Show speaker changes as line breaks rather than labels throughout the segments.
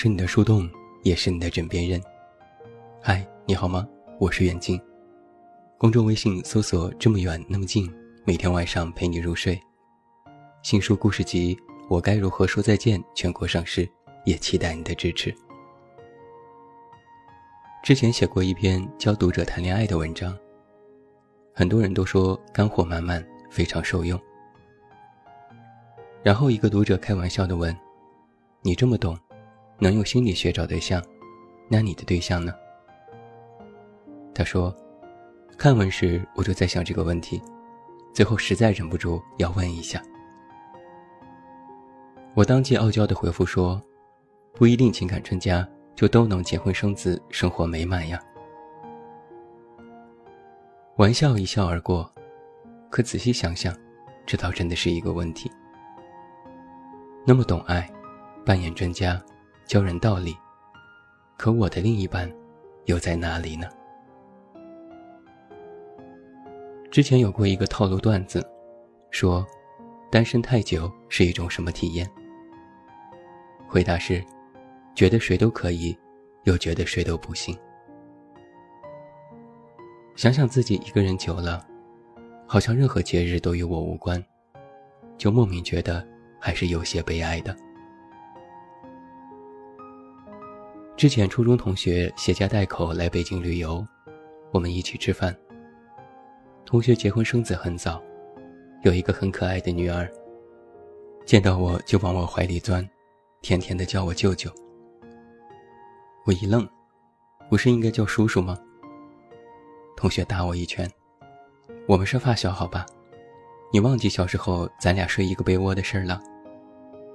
是你的树洞，也是你的枕边人。嗨，你好吗？我是远近。公众微信搜索“这么远那么近”，每天晚上陪你入睡。新书故事集《我该如何说再见》全国上市，也期待你的支持。之前写过一篇教读者谈恋爱的文章，很多人都说干货满满，非常受用。然后一个读者开玩笑的问：“你这么懂？”能用心理学找对象，那你的对象呢？他说，看文时我就在想这个问题，最后实在忍不住要问一下。我当即傲娇的回复说，不一定情感专家就都能结婚生子，生活美满呀。玩笑一笑而过，可仔细想想，这倒真的是一个问题。那么懂爱，扮演专家。教人道理，可我的另一半又在哪里呢？之前有过一个套路段子，说单身太久是一种什么体验？回答是，觉得谁都可以，又觉得谁都不行。想想自己一个人久了，好像任何节日都与我无关，就莫名觉得还是有些悲哀的。之前初中同学携家带口来北京旅游，我们一起吃饭。同学结婚生子很早，有一个很可爱的女儿。见到我就往我怀里钻，甜甜的叫我舅舅。我一愣，不是应该叫叔叔吗？同学打我一拳，我们是发小好吧？你忘记小时候咱俩睡一个被窝的事儿了？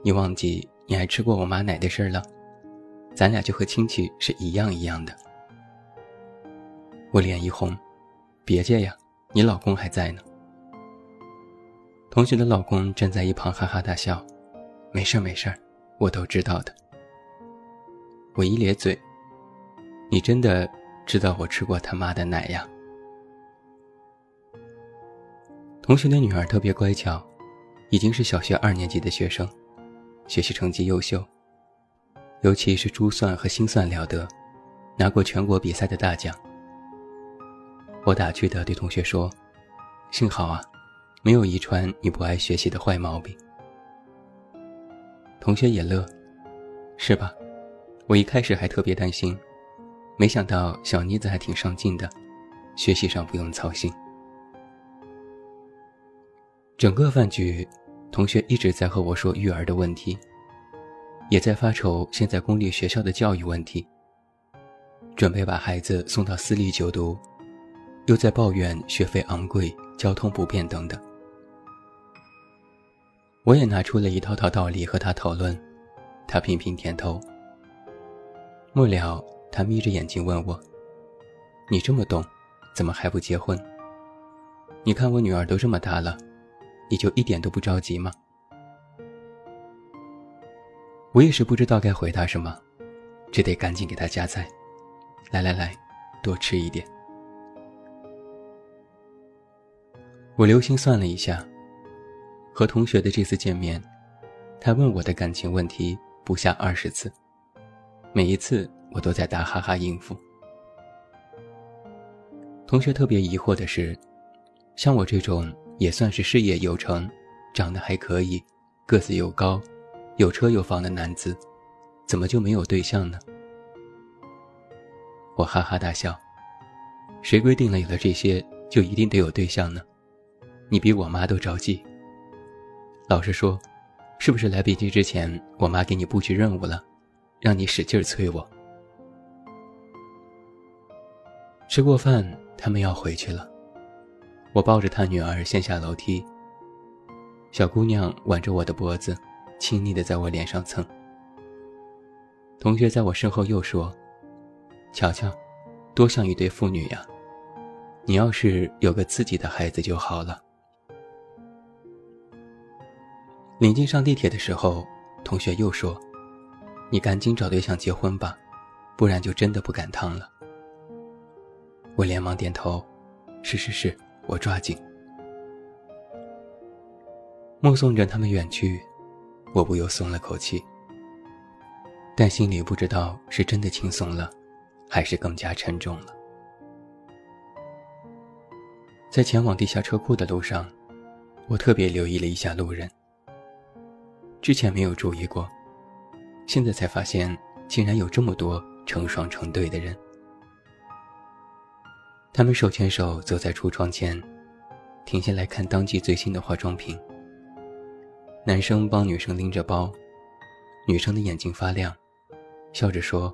你忘记你还吃过我妈奶的事儿了？咱俩就和亲戚是一样一样的。我脸一红，别介呀，你老公还在呢。同学的老公站在一旁哈哈大笑，没事儿没事儿我都知道的。我一咧嘴，你真的知道我吃过他妈的奶呀？同学的女儿特别乖巧，已经是小学二年级的学生，学习成绩优秀。尤其是珠算和心算了得，拿过全国比赛的大奖。我打趣地对同学说：“幸好啊，没有遗传你不爱学习的坏毛病。”同学也乐：“是吧？我一开始还特别担心，没想到小妮子还挺上进的，学习上不用操心。”整个饭局，同学一直在和我说育儿的问题。也在发愁现在公立学校的教育问题，准备把孩子送到私立就读，又在抱怨学费昂贵、交通不便等等。我也拿出了一套套道理和他讨论，他频频点头。末了，他眯着眼睛问我：“你这么懂，怎么还不结婚？你看我女儿都这么大了，你就一点都不着急吗？”我也是不知道该回答什么，只得赶紧给他夹菜。来来来，多吃一点。我留心算了一下，和同学的这次见面，他问我的感情问题不下二十次，每一次我都在打哈哈应付。同学特别疑惑的是，像我这种也算是事业有成、长得还可以、个子又高。有车有房的男子，怎么就没有对象呢？我哈哈大笑。谁规定了有了这些就一定得有对象呢？你比我妈都着急。老实说，是不是来北京之前，我妈给你布局任务了，让你使劲催我？吃过饭，他们要回去了。我抱着他女儿先下楼梯。小姑娘挽着我的脖子。亲昵的在我脸上蹭。同学在我身后又说：“瞧瞧，多像一对父女呀！你要是有个自己的孩子就好了。”临近上地铁的时候，同学又说：“你赶紧找对象结婚吧，不然就真的不赶趟了。”我连忙点头：“是是是，我抓紧。”目送着他们远去。我不由松了口气。但心里不知道是真的轻松了，还是更加沉重了。在前往地下车库的路上，我特别留意了一下路人。之前没有注意过，现在才发现，竟然有这么多成双成对的人。他们手牵手走在橱窗前，停下来看当季最新的化妆品。男生帮女生拎着包，女生的眼睛发亮，笑着说：“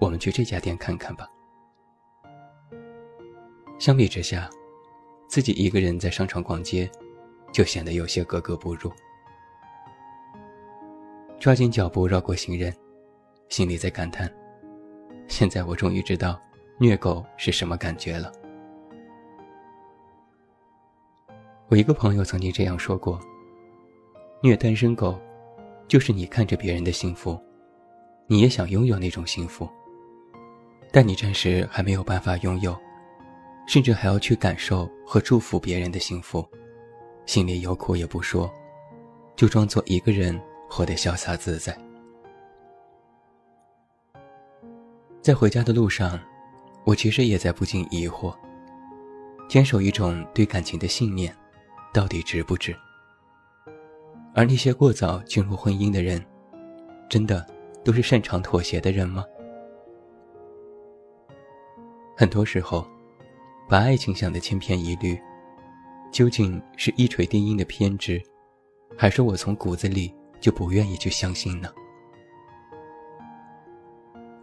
我们去这家店看看吧。”相比之下，自己一个人在商场逛街，就显得有些格格不入。抓紧脚步绕过行人，心里在感叹：现在我终于知道虐狗是什么感觉了。我一个朋友曾经这样说过：虐单身狗，就是你看着别人的幸福，你也想拥有那种幸福，但你暂时还没有办法拥有，甚至还要去感受和祝福别人的幸福，心里有苦也不说，就装作一个人。活得潇洒自在。在回家的路上，我其实也在不禁疑惑：坚守一种对感情的信念，到底值不值？而那些过早进入婚姻的人，真的都是擅长妥协的人吗？很多时候，把爱情想得千篇一律，究竟是一锤定音的偏执，还是我从骨子里？就不愿意去相信呢？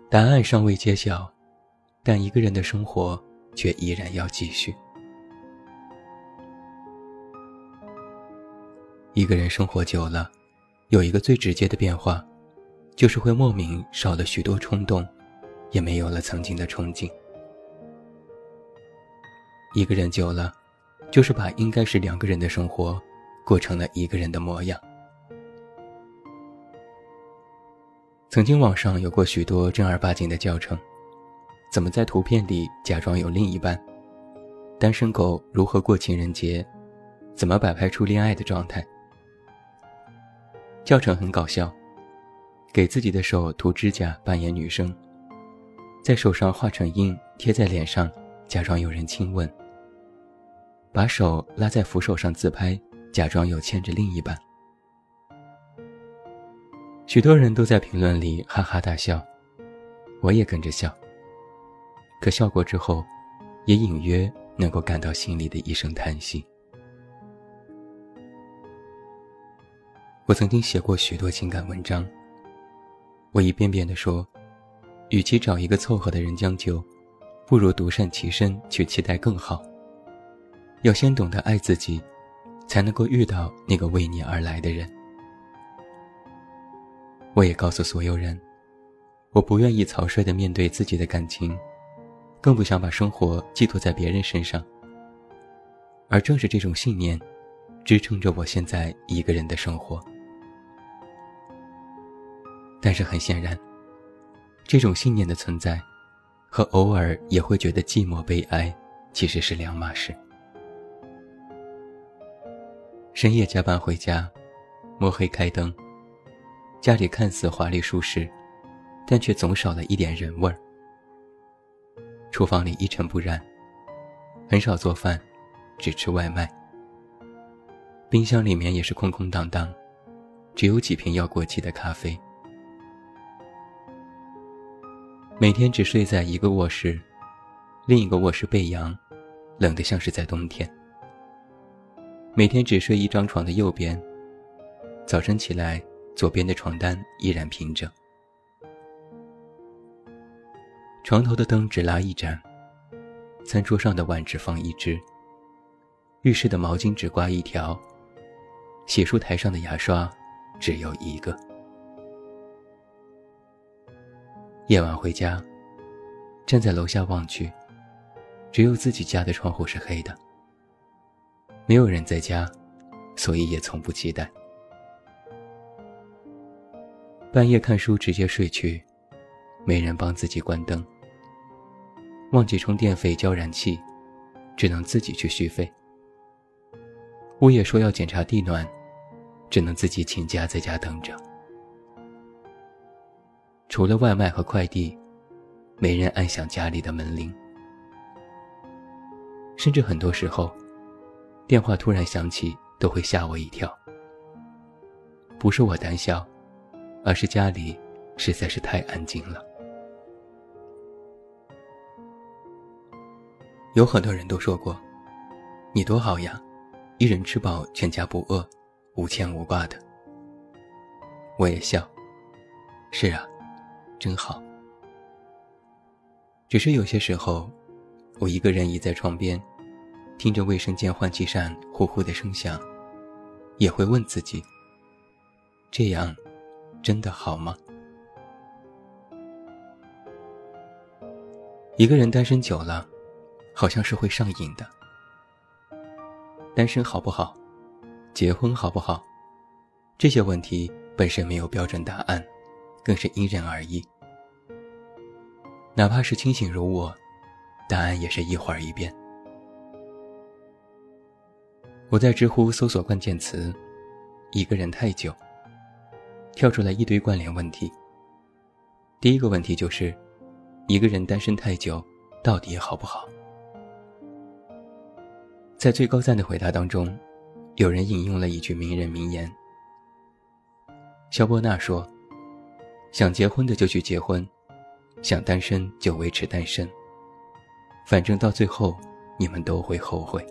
答案尚未揭晓，但一个人的生活却依然要继续。一个人生活久了，有一个最直接的变化，就是会莫名少了许多冲动，也没有了曾经的憧憬。一个人久了，就是把应该是两个人的生活，过成了一个人的模样。曾经网上有过许多正儿八经的教程，怎么在图片里假装有另一半？单身狗如何过情人节？怎么摆拍出恋爱的状态？教程很搞笑，给自己的手涂指甲扮演女生，在手上画成印贴在脸上，假装有人亲吻。把手拉在扶手上自拍，假装有牵着另一半。许多人都在评论里哈哈大笑，我也跟着笑。可笑过之后，也隐约能够感到心里的一声叹息。我曾经写过许多情感文章，我一遍遍地说，与其找一个凑合的人将就，不如独善其身去期待更好。要先懂得爱自己，才能够遇到那个为你而来的人。我也告诉所有人，我不愿意草率的面对自己的感情，更不想把生活寄托在别人身上。而正是这种信念，支撑着我现在一个人的生活。但是很显然，这种信念的存在，和偶尔也会觉得寂寞悲哀，其实是两码事。深夜加班回家，摸黑开灯。家里看似华丽舒适，但却总少了一点人味儿。厨房里一尘不染，很少做饭，只吃外卖。冰箱里面也是空空荡荡，只有几瓶要过期的咖啡。每天只睡在一个卧室，另一个卧室背阳，冷得像是在冬天。每天只睡一张床的右边，早晨起来。左边的床单依然平整，床头的灯只拉一盏，餐桌上的碗只放一只，浴室的毛巾只挂一条，洗漱台上的牙刷只有一个。夜晚回家，站在楼下望去，只有自己家的窗户是黑的，没有人在家，所以也从不期待。半夜看书，直接睡去，没人帮自己关灯。忘记充电费交燃气，只能自己去续费。物业说要检查地暖，只能自己请假在家等着。除了外卖和快递，没人按响家里的门铃。甚至很多时候，电话突然响起，都会吓我一跳。不是我胆小，而是家里实在是太安静了。有很多人都说过：“你多好呀，一人吃饱全家不饿，无牵无挂的。”我也笑。是啊，真好。只是有些时候，我一个人倚在窗边，听着卫生间换气扇呼呼的声响，也会问自己：这样真的好吗？一个人单身久了。好像是会上瘾的。单身好不好？结婚好不好？这些问题本身没有标准答案，更是因人而异。哪怕是清醒如我，答案也是一会儿一变。我在知乎搜索关键词“一个人太久”，跳出来一堆关联问题。第一个问题就是：一个人单身太久，到底好不好？在最高赞的回答当中，有人引用了一句名人名言。肖伯纳说：“想结婚的就去结婚，想单身就维持单身。反正到最后，你们都会后悔。”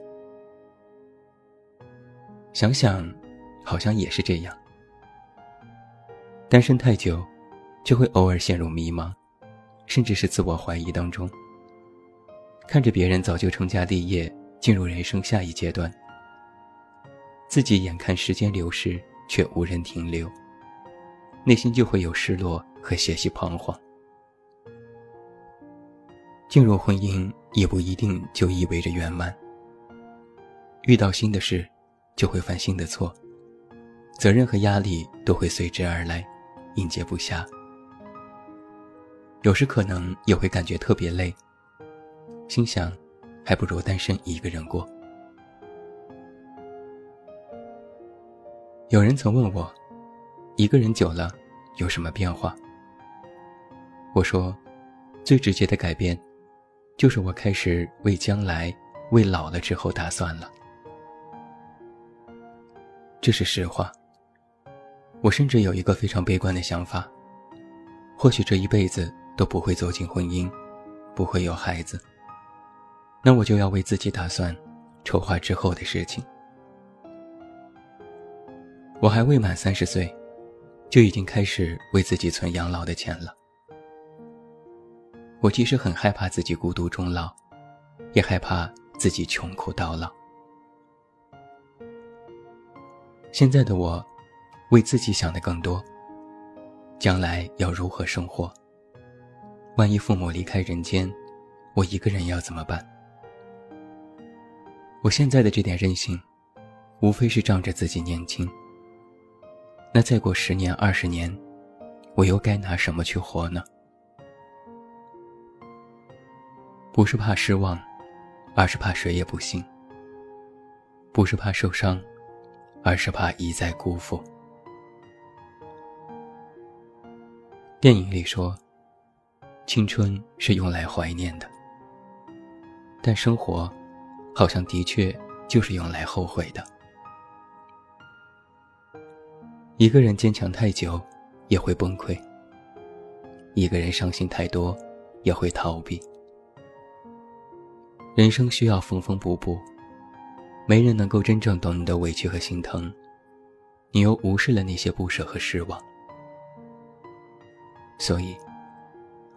想想，好像也是这样。单身太久，就会偶尔陷入迷茫，甚至是自我怀疑当中。看着别人早就成家立业。进入人生下一阶段，自己眼看时间流逝，却无人停留，内心就会有失落和些许彷徨。进入婚姻也不一定就意味着圆满。遇到新的事，就会犯新的错，责任和压力都会随之而来，应接不暇。有时可能也会感觉特别累，心想。还不如单身一个人过。有人曾问我，一个人久了有什么变化？我说，最直接的改变，就是我开始为将来、为老了之后打算了。这是实话。我甚至有一个非常悲观的想法，或许这一辈子都不会走进婚姻，不会有孩子。那我就要为自己打算，筹划之后的事情。我还未满三十岁，就已经开始为自己存养老的钱了。我其实很害怕自己孤独终老，也害怕自己穷苦到老。现在的我，为自己想的更多。将来要如何生活？万一父母离开人间，我一个人要怎么办？我现在的这点任性，无非是仗着自己年轻。那再过十年、二十年，我又该拿什么去活呢？不是怕失望，而是怕谁也不信；不是怕受伤，而是怕一再辜负。电影里说，青春是用来怀念的，但生活。好像的确就是用来后悔的。一个人坚强太久，也会崩溃；一个人伤心太多，也会逃避。人生需要缝缝补补，没人能够真正懂你的委屈和心疼，你又无视了那些不舍和失望。所以，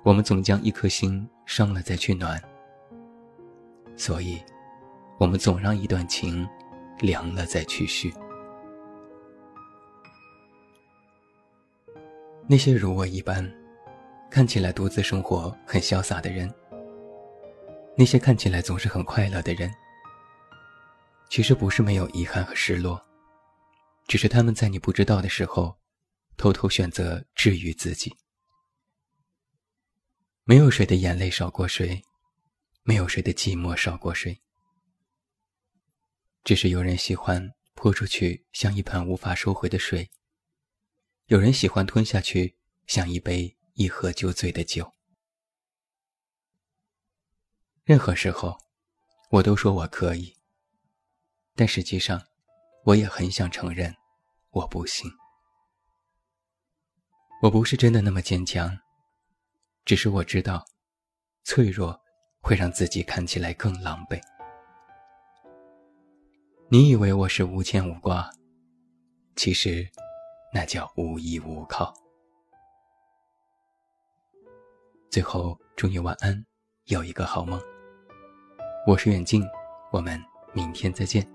我们总将一颗心伤了再去暖。所以。我们总让一段情凉了再去续。那些如我一般，看起来独自生活很潇洒的人，那些看起来总是很快乐的人，其实不是没有遗憾和失落，只是他们在你不知道的时候，偷偷选择治愈自己。没有谁的眼泪少过谁，没有谁的寂寞少过谁。只是有人喜欢泼出去像一盆无法收回的水，有人喜欢吞下去像一杯一喝就醉的酒。任何时候，我都说我可以，但实际上，我也很想承认，我不行。我不是真的那么坚强，只是我知道，脆弱会让自己看起来更狼狈。你以为我是无牵无挂，其实，那叫无依无靠。最后，祝你晚安，有一个好梦。我是远近，我们明天再见。